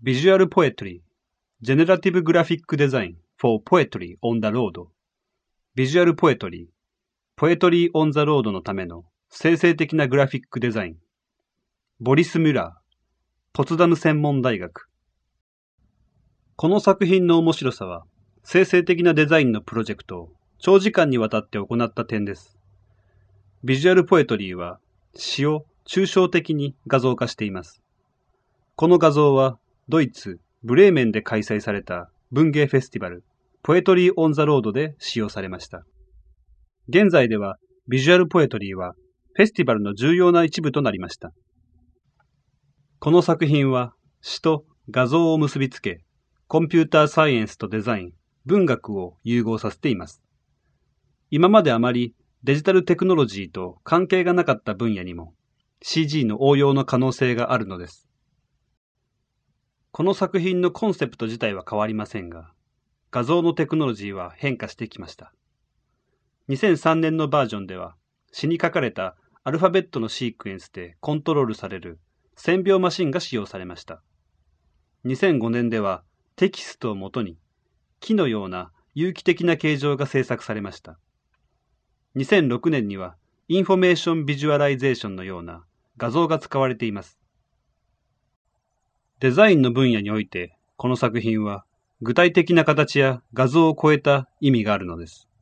Visual Poetry Generative Graphic Design for Poetry on the Road Visual Poetry Poetry on the Road のための生成的なグラフィックデザインボリス・ミュラーポツダム専門大学この作品の面白さは生成的なデザインのプロジェクトを長時間にわたって行った点です。ビジュアルポエトリーは詩を抽象的に画像化しています。この画像はドイツ・ブレーメンで開催された文芸フェスティバル、 Poetry on the Road で使用されました。現在では、 visual poetry はフェスティバルの重要な一部となりました。この作品は詩と画像を結びつけ、コンピューターサイエンスとデザイン、文学を融合させています。今まであまりデジタルテクノロジーと関係がなかった分野にも CG の応用の可能性があるのです。この作品のコンセプト自体は変わりませんが、画像のテクノロジーは変化してきました。2003年のバージョンでは、詩に書かれたアルファベットのシークエンスでコントロールされる線描マシンが使用されました。2005年ではテキストをもとに木のような有機的な形状が制作されました。2006年には information visualization のような画像が使われています。デザインの分野において、この作品は具体的な形や画像を超えた意味があるのです。